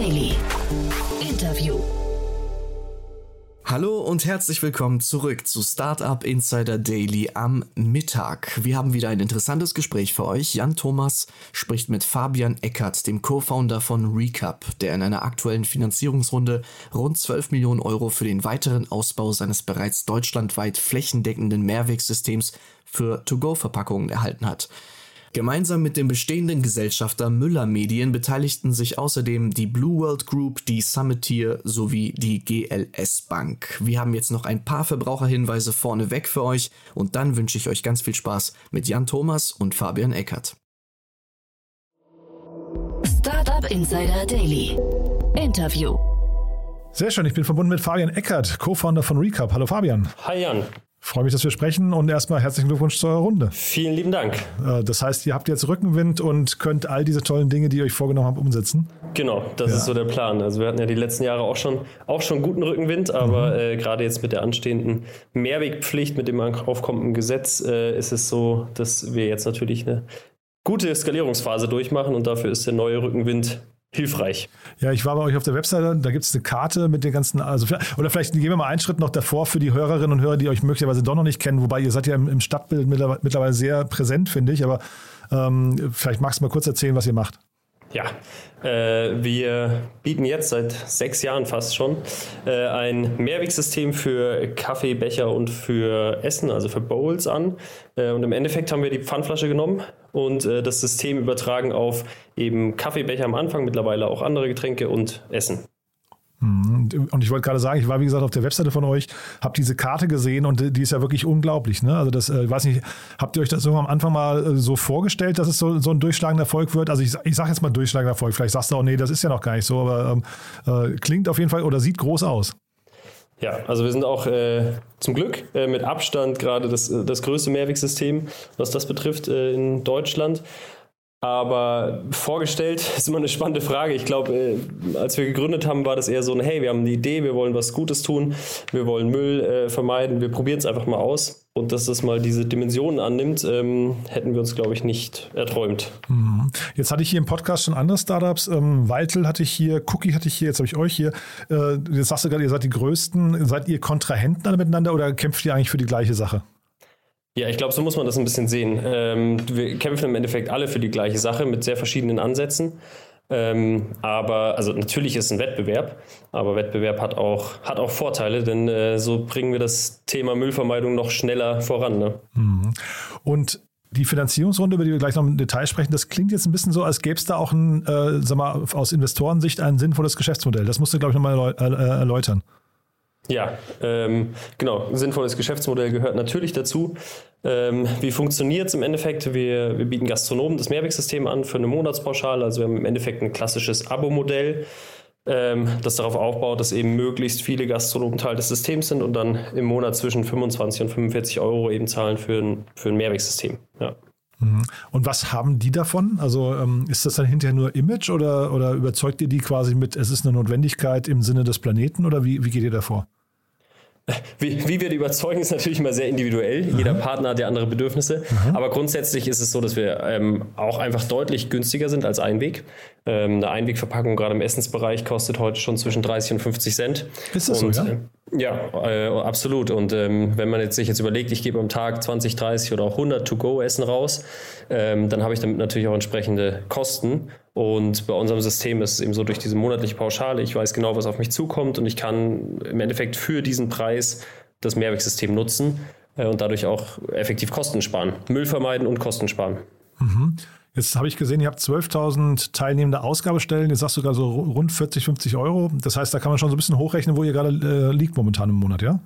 Daily. Interview. Hallo und herzlich willkommen zurück zu Startup Insider Daily am Mittag. Wir haben wieder ein interessantes Gespräch für euch. Jan Thomas spricht mit Fabian Eckert, dem Co-Founder von Recap, der in einer aktuellen Finanzierungsrunde rund 12 Millionen Euro für den weiteren Ausbau seines bereits deutschlandweit flächendeckenden Mehrwegsystems für To-Go-Verpackungen erhalten hat. Gemeinsam mit dem bestehenden Gesellschafter Müller Medien beteiligten sich außerdem die Blue World Group, die Summitier sowie die GLS Bank. Wir haben jetzt noch ein paar Verbraucherhinweise vorneweg für euch und dann wünsche ich euch ganz viel Spaß mit Jan Thomas und Fabian Eckert. Startup Insider Daily. Interview. Sehr schön, ich bin verbunden mit Fabian Eckert, Co-Founder von Recap. Hallo Fabian. Hi Jan. Freue mich, dass wir sprechen und erstmal herzlichen Glückwunsch zur Runde. Vielen lieben Dank. Äh, das heißt, ihr habt jetzt Rückenwind und könnt all diese tollen Dinge, die ihr euch vorgenommen habt, umsetzen. Genau, das ja. ist so der Plan. Also wir hatten ja die letzten Jahre auch schon, auch schon guten Rückenwind, aber mhm. äh, gerade jetzt mit der anstehenden Mehrwegpflicht, mit dem aufkommenden Gesetz, äh, ist es so, dass wir jetzt natürlich eine gute Skalierungsphase durchmachen und dafür ist der neue Rückenwind hilfreich. Ja, ich war bei euch auf der Webseite, da gibt es eine Karte mit den ganzen, also oder vielleicht gehen wir mal einen Schritt noch davor für die Hörerinnen und Hörer, die euch möglicherweise doch noch nicht kennen, wobei ihr seid ja im, Stadtbild mittlerweile sehr präsent, finde ich, aber ähm, vielleicht magst du mal kurz erzählen, was ihr macht. Ja, äh, wir bieten jetzt seit sechs Jahren fast schon äh, ein Mehrwegsystem für Kaffeebecher und für Essen, also für Bowls an. Äh, und im Endeffekt haben wir die Pfandflasche genommen und äh, das System übertragen auf eben Kaffeebecher am Anfang, mittlerweile auch andere Getränke und Essen. Mhm. Und ich wollte gerade sagen, ich war wie gesagt auf der Webseite von euch, habe diese Karte gesehen und die ist ja wirklich unglaublich. Ne? Also das, äh, ich weiß nicht, habt ihr euch das so am Anfang mal äh, so vorgestellt, dass es so, so ein durchschlagender Erfolg wird? Also ich, ich sage jetzt mal durchschlagender Erfolg, vielleicht sagst du auch, nee, das ist ja noch gar nicht so, aber ähm, äh, klingt auf jeden Fall oder sieht groß aus. Ja, also wir sind auch äh, zum Glück äh, mit Abstand gerade das, das größte Mehrwegsystem, was das betrifft äh, in Deutschland. Aber vorgestellt ist immer eine spannende Frage. Ich glaube, äh, als wir gegründet haben, war das eher so ein, hey, wir haben eine Idee, wir wollen was Gutes tun, wir wollen Müll äh, vermeiden, wir probieren es einfach mal aus. Und dass das mal diese Dimensionen annimmt, ähm, hätten wir uns, glaube ich, nicht erträumt. Mhm. Jetzt hatte ich hier im Podcast schon andere Startups. Ähm, Weitel hatte ich hier, Cookie hatte ich hier, jetzt habe ich euch hier. Äh, jetzt sagst du gerade, ihr seid die Größten. Seid ihr Kontrahenten alle miteinander oder kämpft ihr eigentlich für die gleiche Sache? Ja, ich glaube, so muss man das ein bisschen sehen. Ähm, wir kämpfen im Endeffekt alle für die gleiche Sache mit sehr verschiedenen Ansätzen. Ähm, aber, also natürlich ist es ein Wettbewerb, aber Wettbewerb hat auch, hat auch Vorteile, denn äh, so bringen wir das Thema Müllvermeidung noch schneller voran. Ne? Mhm. Und die Finanzierungsrunde, über die wir gleich noch im Detail sprechen, das klingt jetzt ein bisschen so, als gäbe es da auch ein, äh, sag mal, aus Investorensicht ein sinnvolles Geschäftsmodell. Das musst du, glaube ich, nochmal erläutern. Ja, ähm, genau. Sinnvolles Geschäftsmodell gehört natürlich dazu. Ähm, wie funktioniert es im Endeffekt? Wir, wir bieten Gastronomen das Mehrwegsystem an für eine Monatspauschale. Also wir haben im Endeffekt ein klassisches Abo-Modell, ähm, das darauf aufbaut, dass eben möglichst viele Gastronomen Teil des Systems sind und dann im Monat zwischen 25 und 45 Euro eben zahlen für ein, für ein Mehrwegsystem. Ja. Mhm. Und was haben die davon? Also ähm, ist das dann hinterher nur Image oder, oder überzeugt ihr die quasi mit, es ist eine Notwendigkeit im Sinne des Planeten oder wie, wie geht ihr davor? Wie, wie, wir die überzeugen, ist natürlich immer sehr individuell. Mhm. Jeder Partner hat ja andere Bedürfnisse. Mhm. Aber grundsätzlich ist es so, dass wir ähm, auch einfach deutlich günstiger sind als Einweg. Ähm, eine Einwegverpackung gerade im Essensbereich kostet heute schon zwischen 30 und 50 Cent. Ist das und, so, ja? Äh, ja, äh, absolut. Und ähm, wenn man jetzt sich jetzt überlegt, ich gebe am Tag 20, 30 oder auch 100 To-Go-Essen raus, ähm, dann habe ich damit natürlich auch entsprechende Kosten. Und bei unserem System ist es eben so durch diese monatliche Pauschale, ich weiß genau, was auf mich zukommt und ich kann im Endeffekt für diesen Preis das Mehrwegsystem nutzen äh, und dadurch auch effektiv Kosten sparen. Müll vermeiden und Kosten sparen. Mhm. Jetzt habe ich gesehen, ihr habt 12.000 teilnehmende Ausgabestellen. Jetzt sagst du sogar so rund 40, 50 Euro. Das heißt, da kann man schon so ein bisschen hochrechnen, wo ihr gerade äh, liegt momentan im Monat, ja?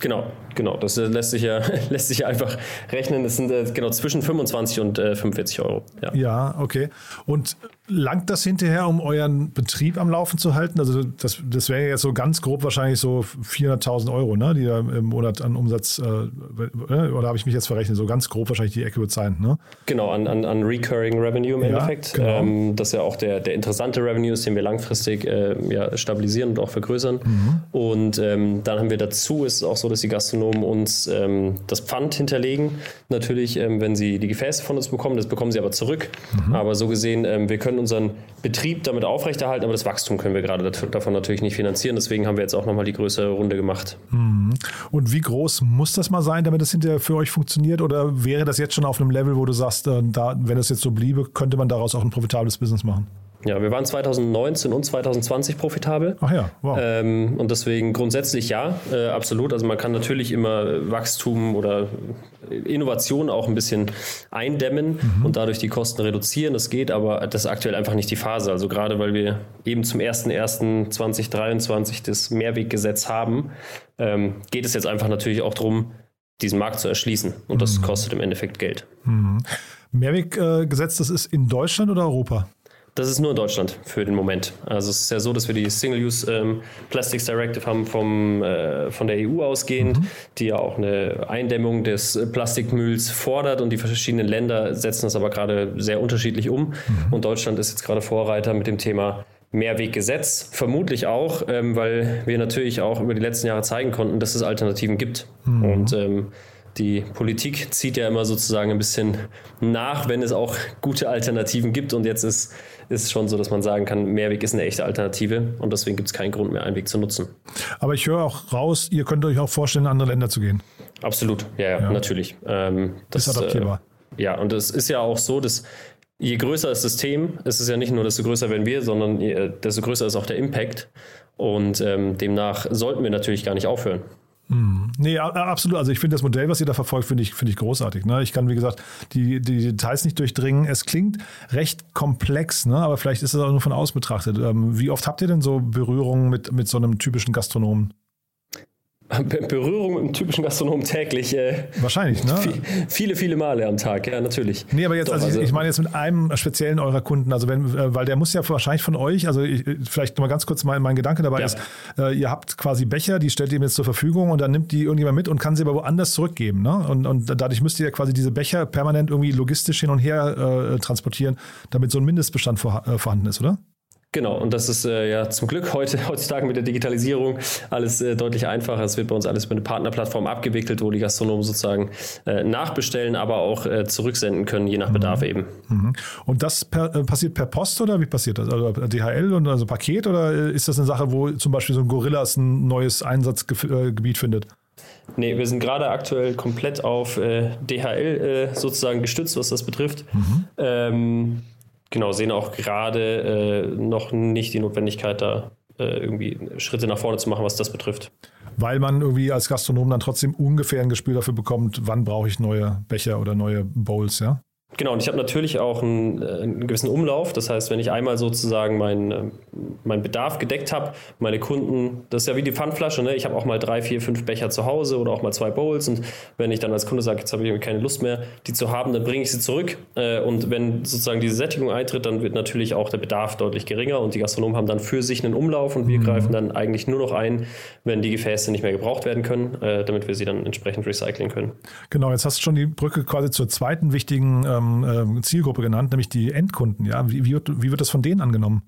Genau, genau. Das äh, lässt sich ja, lässt sich ja einfach rechnen. Das sind äh, genau zwischen 25 und äh, 45 Euro. Ja. ja, okay. Und langt das hinterher, um euren Betrieb am Laufen zu halten? Also das, das wäre jetzt so ganz grob wahrscheinlich so 400.000 Euro, ne, die da im Monat an Umsatz, äh, äh, oder habe ich mich jetzt verrechnet? So ganz grob wahrscheinlich die Ecke sein, ne? Genau, an, an, an Recurring Revenue im ja, Endeffekt. Genau. Ähm, das ist ja auch der, der interessante Revenue ist, den wir langfristig äh, ja, stabilisieren und auch vergrößern. Mhm. Und ähm, dann haben wir dazu, ist es auch so, so, dass die Gastronomen uns ähm, das Pfand hinterlegen. Natürlich, ähm, wenn sie die Gefäße von uns bekommen, das bekommen sie aber zurück. Mhm. Aber so gesehen, ähm, wir können unseren Betrieb damit aufrechterhalten, aber das Wachstum können wir gerade davon natürlich nicht finanzieren. Deswegen haben wir jetzt auch nochmal die größere Runde gemacht. Mhm. Und wie groß muss das mal sein, damit das hinterher für euch funktioniert? Oder wäre das jetzt schon auf einem Level, wo du sagst, äh, da, wenn es jetzt so bliebe, könnte man daraus auch ein profitables Business machen? Ja, wir waren 2019 und 2020 profitabel. Ach ja, wow. Ähm, und deswegen grundsätzlich ja, äh, absolut. Also man kann natürlich immer Wachstum oder Innovation auch ein bisschen eindämmen mhm. und dadurch die Kosten reduzieren. Das geht, aber das ist aktuell einfach nicht die Phase. Also gerade weil wir eben zum 01.01.2023 das Mehrweggesetz haben, ähm, geht es jetzt einfach natürlich auch darum, diesen Markt zu erschließen. Und das mhm. kostet im Endeffekt Geld. Mhm. Mehrweggesetz, das ist in Deutschland oder Europa? Das ist nur in Deutschland für den Moment. Also es ist ja so, dass wir die Single-Use ähm, Plastics Directive haben vom, äh, von der EU ausgehend, mhm. die ja auch eine Eindämmung des Plastikmülls fordert und die verschiedenen Länder setzen das aber gerade sehr unterschiedlich um. Mhm. Und Deutschland ist jetzt gerade Vorreiter mit dem Thema Mehrweggesetz. Vermutlich auch, ähm, weil wir natürlich auch über die letzten Jahre zeigen konnten, dass es Alternativen gibt. Mhm. Und ähm, die Politik zieht ja immer sozusagen ein bisschen nach, wenn es auch gute Alternativen gibt. Und jetzt ist es schon so, dass man sagen kann, Mehrweg ist eine echte Alternative und deswegen gibt es keinen Grund mehr, Einweg zu nutzen. Aber ich höre auch raus, ihr könnt euch auch vorstellen, in andere Länder zu gehen. Absolut, ja, ja, ja. natürlich. Ähm, das ist adaptierbar. Äh, ja, und es ist ja auch so, dass je größer das System, es ist ja nicht nur, desto größer werden wir, sondern desto größer ist auch der Impact. Und ähm, demnach sollten wir natürlich gar nicht aufhören. Hm. Nee, absolut. Also ich finde das Modell, was ihr da verfolgt, finde ich, finde ich großartig. Ne? Ich kann, wie gesagt, die, die Details nicht durchdringen. Es klingt recht komplex, ne? aber vielleicht ist es auch nur von außen betrachtet. Ähm, wie oft habt ihr denn so Berührungen mit, mit so einem typischen Gastronomen? Berührung mit einem typischen Gastronomen täglich. Äh, Wahrscheinlich, ne? Viele, viele Male am Tag, ja, natürlich. Nee, aber jetzt, Doch, also, also, ich meine jetzt mit einem speziellen eurer Kunden, also wenn, äh, weil der muss ja wahrscheinlich von euch, also ich, vielleicht mal ganz kurz mein, mein Gedanke dabei ja. ist, äh, ihr habt quasi Becher, die stellt ihr ihm jetzt zur Verfügung und dann nimmt die irgendjemand mit und kann sie aber woanders zurückgeben, ne? Und, und dadurch müsst ihr ja quasi diese Becher permanent irgendwie logistisch hin und her äh, transportieren, damit so ein Mindestbestand vor, äh, vorhanden ist, oder? Genau, und das ist äh, ja zum Glück heute, heutzutage mit der Digitalisierung alles äh, deutlich einfacher. Es wird bei uns alles über eine Partnerplattform abgewickelt, wo die Gastronomen sozusagen äh, nachbestellen, aber auch äh, zurücksenden können, je nach Bedarf mhm. eben. Mhm. Und das per, äh, passiert per Post oder wie passiert das? Also DHL und also Paket oder äh, ist das eine Sache, wo zum Beispiel so ein Gorillas ein neues Einsatzgebiet findet? Nee, wir sind gerade aktuell komplett auf DHL sozusagen gestützt, was das betrifft. Mhm. Ähm, genau, sehen auch gerade äh, noch nicht die Notwendigkeit, da äh, irgendwie Schritte nach vorne zu machen, was das betrifft. Weil man irgendwie als Gastronom dann trotzdem ungefähr ein Gespür dafür bekommt, wann brauche ich neue Becher oder neue Bowls, ja? Genau, und ich habe natürlich auch einen, äh, einen, gewissen Umlauf. Das heißt, wenn ich einmal sozusagen meinen äh, mein Bedarf gedeckt habe, meine Kunden, das ist ja wie die Pfandflasche, ne? ich habe auch mal drei, vier, fünf Becher zu Hause oder auch mal zwei Bowls. Und wenn ich dann als Kunde sage, jetzt habe ich keine Lust mehr, die zu haben, dann bringe ich sie zurück. Äh, und wenn sozusagen diese Sättigung eintritt, dann wird natürlich auch der Bedarf deutlich geringer und die Gastronomen haben dann für sich einen Umlauf und wir mhm. greifen dann eigentlich nur noch ein, wenn die Gefäße nicht mehr gebraucht werden können, damit wir sie dann entsprechend recyceln können. Genau, jetzt hast du schon die Brücke quasi zur zweiten wichtigen ähm, ähm Zielgruppe genannt, nämlich die Endkunden. Ja, wie, wie, wird, wie wird das von denen angenommen?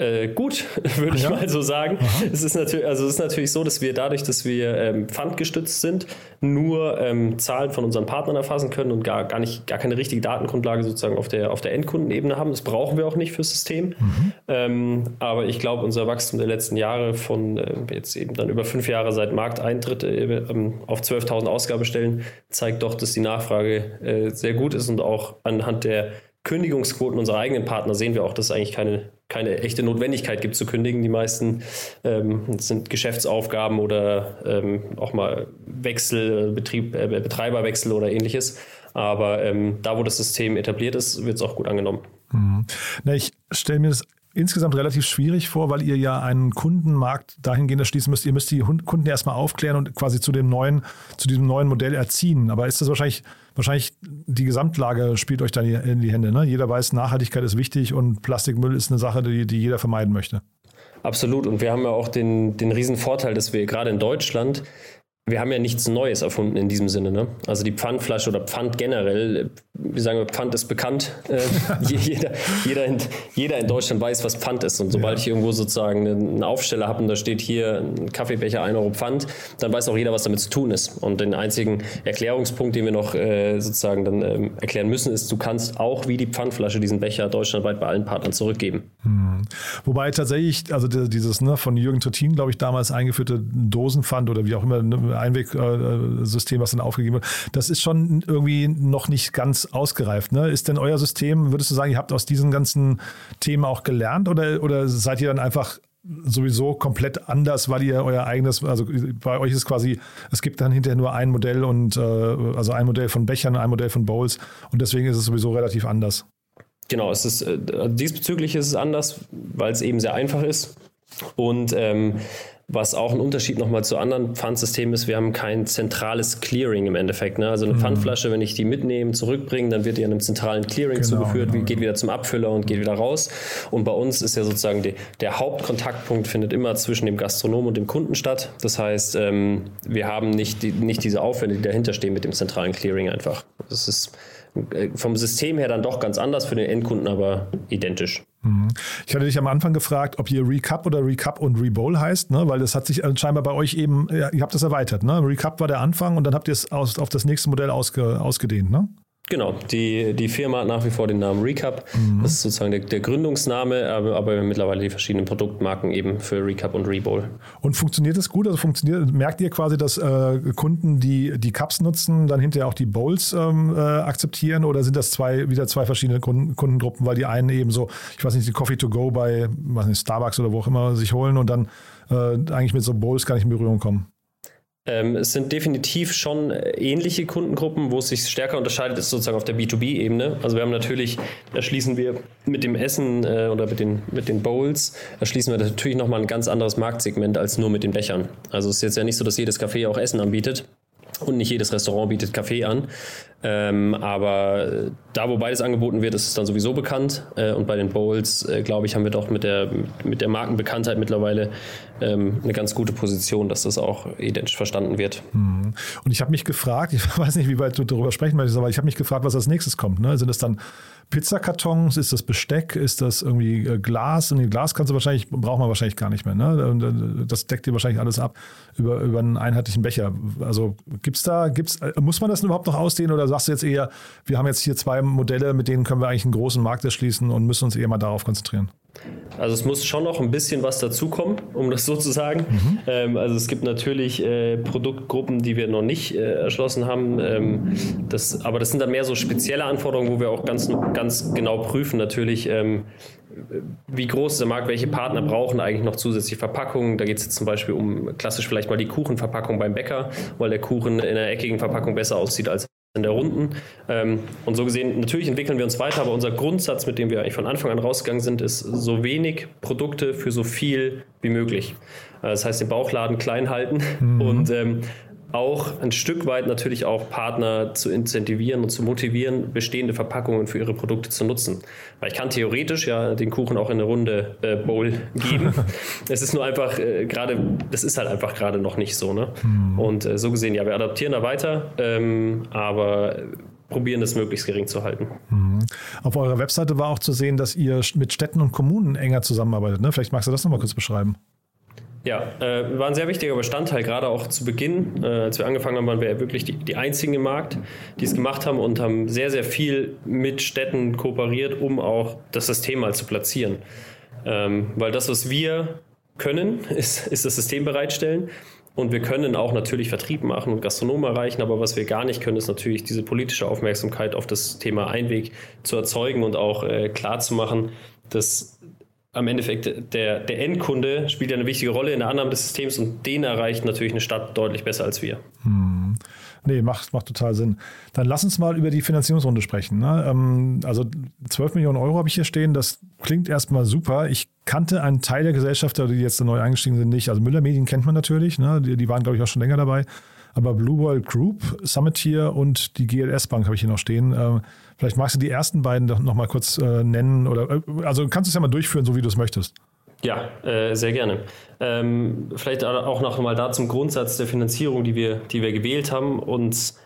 Äh, gut, würde ich ja. mal so sagen. Es ist, natürlich, also es ist natürlich so, dass wir dadurch, dass wir ähm, pfandgestützt sind, nur ähm, Zahlen von unseren Partnern erfassen können und gar, gar, nicht, gar keine richtige Datengrundlage sozusagen auf der, auf der Endkundenebene haben. Das brauchen wir auch nicht fürs System. Mhm. Ähm, aber ich glaube, unser Wachstum der letzten Jahre von äh, jetzt eben dann über fünf Jahre seit Markteintritt äh, ähm, auf 12.000 Ausgabestellen zeigt doch, dass die Nachfrage äh, sehr gut ist und auch anhand der Kündigungsquoten unserer eigenen Partner sehen wir auch, dass es eigentlich keine, keine echte Notwendigkeit gibt zu kündigen. Die meisten ähm, sind Geschäftsaufgaben oder ähm, auch mal Wechsel, Betrieb, äh, Betreiberwechsel oder ähnliches. Aber ähm, da, wo das System etabliert ist, wird es auch gut angenommen. Mhm. Na, ich stelle mir das insgesamt relativ schwierig vor, weil ihr ja einen Kundenmarkt dahingehend erschließen müsst. Ihr müsst die Kunden erstmal aufklären und quasi zu dem neuen, zu diesem neuen Modell erziehen. Aber ist das wahrscheinlich, wahrscheinlich die Gesamtlage spielt euch da in die Hände. Ne? Jeder weiß, Nachhaltigkeit ist wichtig und Plastikmüll ist eine Sache, die, die jeder vermeiden möchte. Absolut. Und wir haben ja auch den, den riesen Vorteil, dass wir gerade in Deutschland wir haben ja nichts Neues erfunden in diesem Sinne. Ne? Also die Pfandflasche oder Pfand generell, wie sagen wir, Pfand ist bekannt. Äh, jeder, jeder, in, jeder in Deutschland weiß, was Pfand ist. Und sobald ja. ich irgendwo sozusagen einen Aufsteller habe und da steht hier ein Kaffeebecher 1 Euro Pfand, dann weiß auch jeder, was damit zu tun ist. Und den einzigen Erklärungspunkt, den wir noch äh, sozusagen dann ähm, erklären müssen, ist, du kannst auch wie die Pfandflasche diesen Becher deutschlandweit bei allen Partnern zurückgeben. Hm. Wobei tatsächlich, also dieses ne, von Jürgen Trittin, glaube ich, damals eingeführte Dosenpfand oder wie auch immer, ne, Einwegsystem, was dann aufgegeben wird, das ist schon irgendwie noch nicht ganz ausgereift. Ne? Ist denn euer System, würdest du sagen, ihr habt aus diesen ganzen Themen auch gelernt oder, oder seid ihr dann einfach sowieso komplett anders, weil ihr euer eigenes, also bei euch ist quasi, es gibt dann hinterher nur ein Modell und äh, also ein Modell von Bechern, ein Modell von Bowls und deswegen ist es sowieso relativ anders. Genau, es ist äh, diesbezüglich ist es anders, weil es eben sehr einfach ist. Und ähm, was auch ein Unterschied nochmal zu anderen Pfandsystemen ist, wir haben kein zentrales Clearing im Endeffekt. Ne? Also eine mhm. Pfandflasche, wenn ich die mitnehme, zurückbringe, dann wird die an einem zentralen Clearing genau, zugeführt, genau. geht wieder zum Abfüller und geht wieder raus. Und bei uns ist ja sozusagen die, der Hauptkontaktpunkt findet immer zwischen dem Gastronom und dem Kunden statt. Das heißt, ähm, wir haben nicht, die, nicht diese Aufwände, die dahinter stehen mit dem zentralen Clearing einfach. Das ist vom System her dann doch ganz anders, für den Endkunden aber identisch. Mhm. Ich hatte dich am Anfang gefragt, ob ihr Recap oder Recap und Rebowl heißt, ne? weil das hat sich scheinbar bei euch eben, ihr habt das erweitert. Ne? Recap war der Anfang und dann habt ihr es auf das nächste Modell ausge, ausgedehnt. Ne? Genau, die, die Firma hat nach wie vor den Namen Recap. Mhm. Das ist sozusagen der, der Gründungsname, aber, aber mittlerweile die verschiedenen Produktmarken eben für Recap und Rebowl. Und funktioniert das gut? Also funktioniert, merkt ihr quasi, dass äh, Kunden, die die Cups nutzen, dann hinterher auch die Bowls ähm, äh, akzeptieren oder sind das zwei, wieder zwei verschiedene Kunden, Kundengruppen, weil die einen eben so, ich weiß nicht, die Coffee to go bei was nicht, Starbucks oder wo auch immer sich holen und dann äh, eigentlich mit so Bowls gar nicht in Berührung kommen? Ähm, es sind definitiv schon ähnliche Kundengruppen, wo es sich stärker unterscheidet, ist sozusagen auf der B2B-Ebene. Also wir haben natürlich, erschließen wir mit dem Essen äh, oder mit den, mit den Bowls, erschließen wir natürlich nochmal ein ganz anderes Marktsegment als nur mit den Bechern. Also es ist jetzt ja nicht so, dass jedes Café auch Essen anbietet. Und nicht jedes Restaurant bietet Kaffee an. Ähm, aber da, wo beides angeboten wird, ist es dann sowieso bekannt. Äh, und bei den Bowls, äh, glaube ich, haben wir doch mit der, mit der Markenbekanntheit mittlerweile ähm, eine ganz gute Position, dass das auch identisch verstanden wird. Mhm. Und ich habe mich gefragt, ich weiß nicht, wie weit du darüber sprechen möchtest, aber ich habe mich gefragt, was als nächstes kommt. Ne? Sind das dann Pizzakartons? Ist das Besteck? Ist das irgendwie äh, Glas? Und Glas kannst du wahrscheinlich, braucht man wahrscheinlich gar nicht mehr. Ne? Das deckt dir wahrscheinlich alles ab über, über einen einheitlichen Becher. Also gibt's da, gibt's, muss man das überhaupt noch ausdehnen oder sagst du jetzt eher, wir haben jetzt hier zwei Modelle, mit denen können wir eigentlich einen großen Markt erschließen und müssen uns eher mal darauf konzentrieren? Also es muss schon noch ein bisschen was dazukommen, um das so zu sagen. Mhm. Ähm, also es gibt natürlich äh, Produktgruppen, die wir noch nicht äh, erschlossen haben. Ähm, das, aber das sind dann mehr so spezielle Anforderungen, wo wir auch ganz, ganz genau prüfen natürlich, ähm, wie groß ist der Markt, welche Partner brauchen eigentlich noch zusätzliche Verpackungen. Da geht es jetzt zum Beispiel um klassisch vielleicht mal die Kuchenverpackung beim Bäcker, weil der Kuchen in einer eckigen Verpackung besser aussieht als in der Runden. Ähm, und so gesehen, natürlich entwickeln wir uns weiter, aber unser Grundsatz, mit dem wir eigentlich von Anfang an rausgegangen sind, ist so wenig Produkte für so viel wie möglich. Äh, das heißt, den Bauchladen klein halten mhm. und ähm, auch ein Stück weit natürlich auch Partner zu incentivieren und zu motivieren, bestehende Verpackungen für ihre Produkte zu nutzen. Weil ich kann theoretisch ja den Kuchen auch in eine runde äh, Bowl geben. es ist nur einfach äh, gerade, das ist halt einfach gerade noch nicht so. Ne? Mhm. Und äh, so gesehen, ja, wir adaptieren da weiter, ähm, aber probieren es möglichst gering zu halten. Mhm. Auf eurer Webseite war auch zu sehen, dass ihr mit Städten und Kommunen enger zusammenarbeitet. Ne? Vielleicht magst du das nochmal kurz beschreiben. Ja, äh, war ein sehr wichtiger Bestandteil, gerade auch zu Beginn. Äh, als wir angefangen haben, waren wir wirklich die, die einzigen im Markt, die es gemacht haben und haben sehr, sehr viel mit Städten kooperiert, um auch das System mal zu platzieren. Ähm, weil das, was wir können, ist, ist das System bereitstellen. Und wir können auch natürlich Vertrieb machen und Gastronomen erreichen, aber was wir gar nicht können, ist natürlich diese politische Aufmerksamkeit auf das Thema Einweg zu erzeugen und auch äh, klar zu machen, dass am Endeffekt der, der Endkunde spielt ja eine wichtige Rolle in der Annahme des Systems und den erreicht natürlich eine Stadt deutlich besser als wir. Hm. Nee, macht, macht total Sinn. Dann lass uns mal über die Finanzierungsrunde sprechen. Ne? Ähm, also 12 Millionen Euro habe ich hier stehen. Das klingt erstmal super. Ich kannte einen Teil der Gesellschafter, die jetzt neu eingestiegen sind, nicht. Also Müller Medien kennt man natürlich. Ne? Die, die waren, glaube ich, auch schon länger dabei. Aber Blue World Group, Summitier und die GLS Bank habe ich hier noch stehen. Ähm, Vielleicht magst du die ersten beiden noch mal kurz äh, nennen oder äh, also kannst du es ja mal durchführen, so wie du es möchtest. Ja, äh, sehr gerne. Ähm, vielleicht auch noch mal da zum Grundsatz der Finanzierung, die wir, die wir gewählt haben. Uns,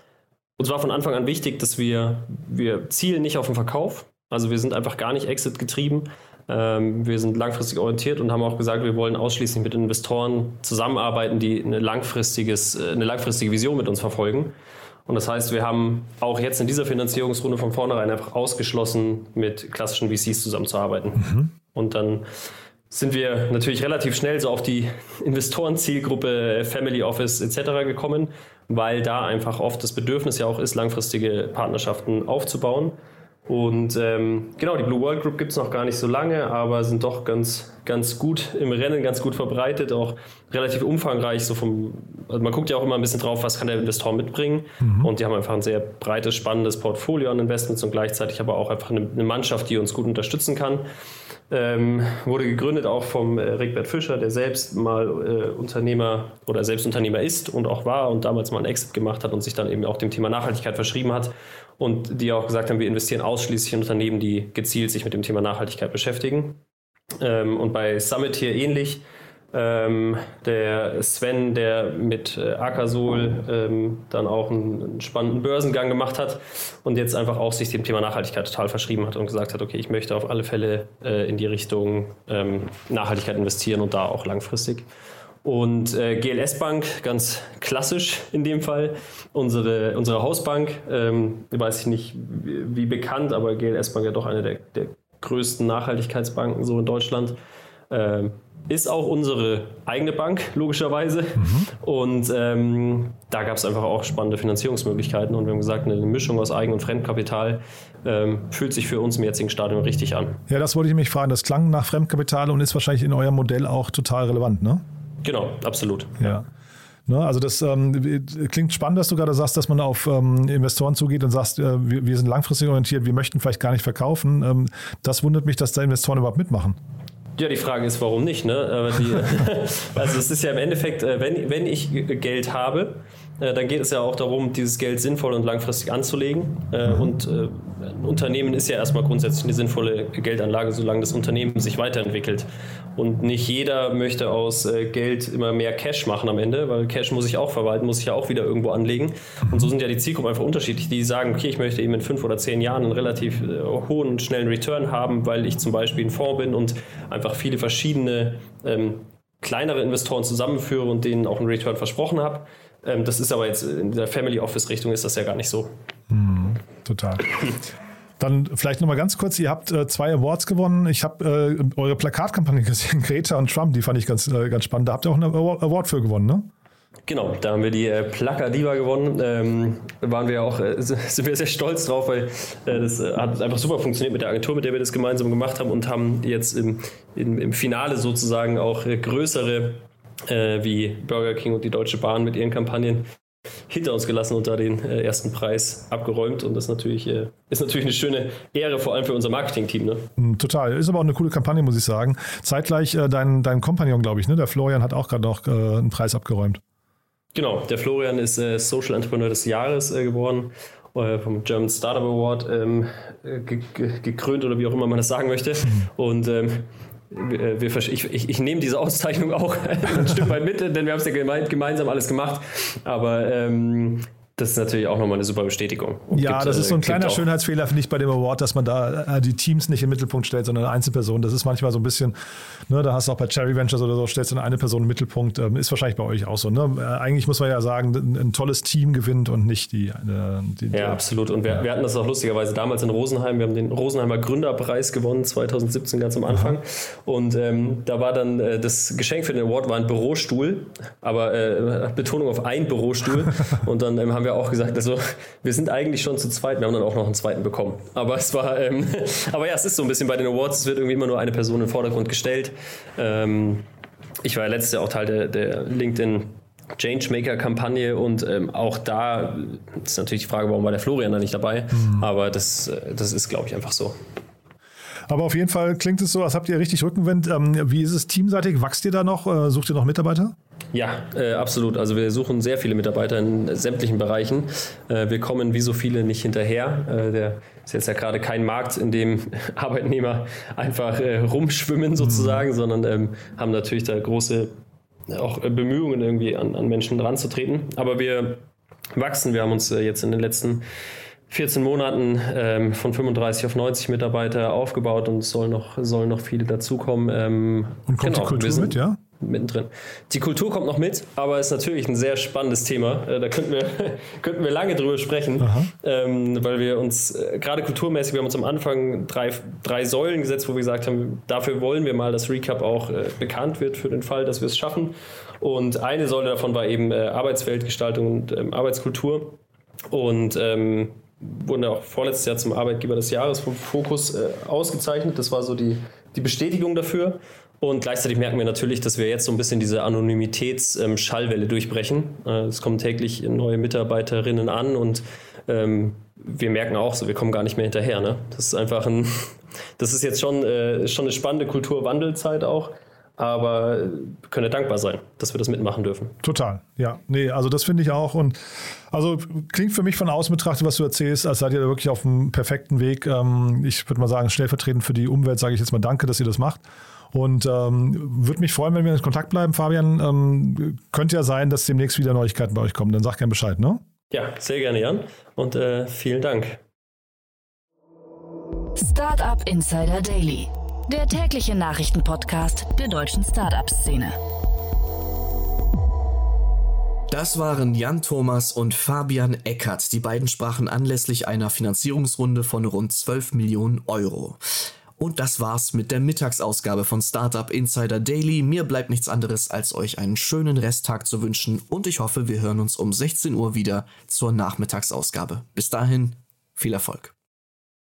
uns war von Anfang an wichtig, dass wir, wir zielen nicht auf den Verkauf. Also wir sind einfach gar nicht Exit getrieben. Ähm, wir sind langfristig orientiert und haben auch gesagt, wir wollen ausschließlich mit Investoren zusammenarbeiten, die eine, langfristiges, äh, eine langfristige Vision mit uns verfolgen. Und das heißt, wir haben auch jetzt in dieser Finanzierungsrunde von vornherein einfach ausgeschlossen, mit klassischen VCs zusammenzuarbeiten. Mhm. Und dann sind wir natürlich relativ schnell so auf die Investorenzielgruppe Family Office etc. gekommen, weil da einfach oft das Bedürfnis ja auch ist, langfristige Partnerschaften aufzubauen. Und ähm, genau, die Blue World Group gibt es noch gar nicht so lange, aber sind doch ganz, ganz gut im Rennen, ganz gut verbreitet, auch relativ umfangreich. So vom, also man guckt ja auch immer ein bisschen drauf, was kann der Investor mitbringen. Mhm. Und die haben einfach ein sehr breites, spannendes Portfolio an Investments und gleichzeitig aber auch einfach eine, eine Mannschaft, die uns gut unterstützen kann. Ähm, wurde gegründet auch vom äh, Rickbert Fischer, der selbst mal äh, Unternehmer oder selbst Unternehmer ist und auch war und damals mal einen Exit gemacht hat und sich dann eben auch dem Thema Nachhaltigkeit verschrieben hat und die auch gesagt haben, wir investieren ausschließlich in Unternehmen, die gezielt sich mit dem Thema Nachhaltigkeit beschäftigen. Ähm, und bei Summit hier ähnlich. Ähm, der Sven, der mit äh, Akasol ähm, dann auch einen, einen, spannenden Börsengang gemacht hat und jetzt einfach auch sich dem Thema Nachhaltigkeit total verschrieben hat und gesagt hat, okay, ich möchte auf alle Fälle äh, in die Richtung ähm, Nachhaltigkeit investieren und da auch langfristig. Und äh, GLS Bank, ganz klassisch in dem Fall, unsere, unsere Hausbank, ähm, weiß ich nicht wie, wie, bekannt, aber GLS Bank ja doch eine der, der größten Nachhaltigkeitsbanken so in Deutschland. Ähm, ist auch unsere eigene Bank, logischerweise. Mhm. Und ähm, da gab es einfach auch spannende Finanzierungsmöglichkeiten. Und wir haben gesagt, eine Mischung aus Eigen- und Fremdkapital ähm, fühlt sich für uns im jetzigen Stadium richtig an. Ja, das wollte ich mich fragen. Das klang nach Fremdkapital und ist wahrscheinlich in eurem Modell auch total relevant, ne? Genau, absolut. Ja. Ne, also das ähm, klingt spannend, dass du gerade sagst, dass man auf ähm, Investoren zugeht und sagst, äh, wir, wir, sind langfristig orientiert, wir möchten vielleicht gar nicht verkaufen. Ähm, das wundert mich, dass da Investoren überhaupt mitmachen. Ja, die Frage ist, warum nicht? Ne? Die, also es ist ja im Endeffekt, äh, wenn, wenn ich Geld habe, dann geht es ja auch darum, dieses Geld sinnvoll und langfristig anzulegen. Äh, mhm. Und ein Unternehmen ist ja erstmal grundsätzlich eine sinnvolle Geldanlage, solange das Unternehmen sich weiterentwickelt. Und nicht jeder möchte aus Geld immer mehr Cash machen am Ende, weil Cash muss ich auch verwalten, muss ich ja auch wieder irgendwo anlegen. Und so sind ja die Zielgruppen einfach unterschiedlich. Die sagen, okay, ich möchte eben in fünf oder zehn Jahren einen relativ hohen und schnellen Return haben, weil ich zum Beispiel ein Fonds bin und einfach viele verschiedene ähm, kleinere Investoren zusammenführe und denen auch einen Return versprochen habe. Ähm, das ist aber jetzt in der Family Office Richtung ist das ja gar nicht so. Mhm, total. Dann vielleicht nochmal ganz kurz, ihr habt äh, zwei Awards gewonnen. Ich habe äh, eure Plakatkampagne gesehen, Greta und Trump, die fand ich ganz, äh, ganz spannend. Da habt ihr auch einen Award für gewonnen, ne? Genau, da haben wir die äh, Plaka Diva gewonnen. Ähm, waren wir auch, äh, sind wir sehr stolz drauf, weil äh, das äh, hat einfach super funktioniert mit der Agentur, mit der wir das gemeinsam gemacht haben und haben jetzt im, im, im Finale sozusagen auch äh, größere äh, wie Burger King und die Deutsche Bahn mit ihren Kampagnen hinter uns gelassen und da den äh, ersten Preis abgeräumt. Und das natürlich, äh, ist natürlich eine schöne Ehre, vor allem für unser Marketing-Team. Ne? Mm, total. Ist aber auch eine coole Kampagne, muss ich sagen. Zeitgleich äh, dein, dein Kompagnon, glaube ich, ne? der Florian hat auch gerade noch äh, einen Preis abgeräumt. Genau, der Florian ist äh, Social Entrepreneur des Jahres geworden vom German Startup Award ähm, gekrönt oder wie auch immer man das sagen möchte. Mhm. Und ähm, wir, ich, ich, ich, nehme diese Auszeichnung auch ein Stück weit mit, denn wir haben es ja gemeinsam alles gemacht. Aber ähm, das ist natürlich auch nochmal eine super Bestätigung. Und ja, gibt, das ist so ein äh, kleiner Schönheitsfehler, finde ich, bei dem Award, dass man da äh, die Teams nicht im Mittelpunkt stellt, sondern Einzelpersonen. Das ist manchmal so ein bisschen, ne, da hast du auch bei Cherry Ventures oder so, stellst du eine Person im Mittelpunkt. Ähm, ist wahrscheinlich bei euch auch so. Ne? Äh, eigentlich muss man ja sagen, ein, ein tolles Team gewinnt und nicht die. die, die ja, absolut. Und wir, ja. wir, hatten das auch lustigerweise damals in Rosenheim. Wir haben den Rosenheimer Gründerpreis gewonnen, 2017 ganz am Anfang. Aha. Und ähm, da war dann äh, das Geschenk für den Award war ein Bürostuhl, aber äh, Betonung auf ein Bürostuhl. und dann ähm, haben haben wir auch gesagt, also wir sind eigentlich schon zu zweit, wir haben dann auch noch einen zweiten bekommen. Aber es war, ähm, aber ja, es ist so ein bisschen bei den Awards, es wird irgendwie immer nur eine Person im Vordergrund gestellt. Ähm, ich war ja letztes Jahr auch Teil der, der LinkedIn Changemaker-Kampagne und ähm, auch da ist natürlich die Frage, warum war der Florian da nicht dabei? Mhm. Aber das, äh, das ist, glaube ich, einfach so. Aber auf jeden Fall klingt es so, als habt ihr richtig Rückenwind. Ähm, wie ist es teamseitig? Wachst ihr da noch? Äh, sucht ihr noch Mitarbeiter? Ja, äh, absolut. Also wir suchen sehr viele Mitarbeiter in sämtlichen Bereichen. Äh, wir kommen wie so viele nicht hinterher. Äh, der ist jetzt ja gerade kein Markt, in dem Arbeitnehmer einfach äh, rumschwimmen sozusagen, mhm. sondern ähm, haben natürlich da große auch Bemühungen irgendwie an, an Menschen ranzutreten. Aber wir wachsen. Wir haben uns äh, jetzt in den letzten 14 Monaten ähm, von 35 auf 90 Mitarbeiter aufgebaut und es soll noch, sollen noch viele dazukommen. Ähm, und kommt genau, die Kultur mit, ja? mittendrin. Die Kultur kommt noch mit, aber ist natürlich ein sehr spannendes Thema. Äh, da könnten wir, könnten wir lange drüber sprechen, ähm, weil wir uns, äh, gerade kulturmäßig, wir haben uns am Anfang drei, drei Säulen gesetzt, wo wir gesagt haben, dafür wollen wir mal, dass Recap auch äh, bekannt wird für den Fall, dass wir es schaffen. Und eine Säule davon war eben äh, Arbeitsweltgestaltung und ähm, Arbeitskultur. Und ähm, wurden auch vorletztes Jahr zum Arbeitgeber des Jahres vom Fokus äh, ausgezeichnet. Das war so die, die Bestätigung dafür. Und gleichzeitig merken wir natürlich, dass wir jetzt so ein bisschen diese Anonymitätsschallwelle ähm, durchbrechen. Äh, es kommen täglich neue Mitarbeiterinnen an und ähm, wir merken auch so, wir kommen gar nicht mehr hinterher. Ne? Das ist einfach ein, das ist jetzt schon, äh, schon eine spannende Kulturwandelzeit auch. Aber wir können dankbar sein, dass wir das mitmachen dürfen. Total, ja. Nee, also das finde ich auch. Und also klingt für mich von außen betrachtet, was du erzählst, als seid ihr da wirklich auf dem perfekten Weg. Ähm, ich würde mal sagen, stellvertretend für die Umwelt sage ich jetzt mal Danke, dass ihr das macht. Und ähm, würde mich freuen, wenn wir in Kontakt bleiben, Fabian. Ähm, könnte ja sein, dass demnächst wieder Neuigkeiten bei euch kommen. Dann sag gerne Bescheid, ne? Ja, sehr gerne, Jan. Und äh, vielen Dank. Startup Insider Daily, der tägliche Nachrichtenpodcast der deutschen Startup-Szene. Das waren Jan Thomas und Fabian Eckert. Die beiden sprachen anlässlich einer Finanzierungsrunde von rund 12 Millionen Euro. Und das war's mit der Mittagsausgabe von Startup Insider Daily. Mir bleibt nichts anderes, als euch einen schönen Resttag zu wünschen und ich hoffe, wir hören uns um 16 Uhr wieder zur Nachmittagsausgabe. Bis dahin, viel Erfolg.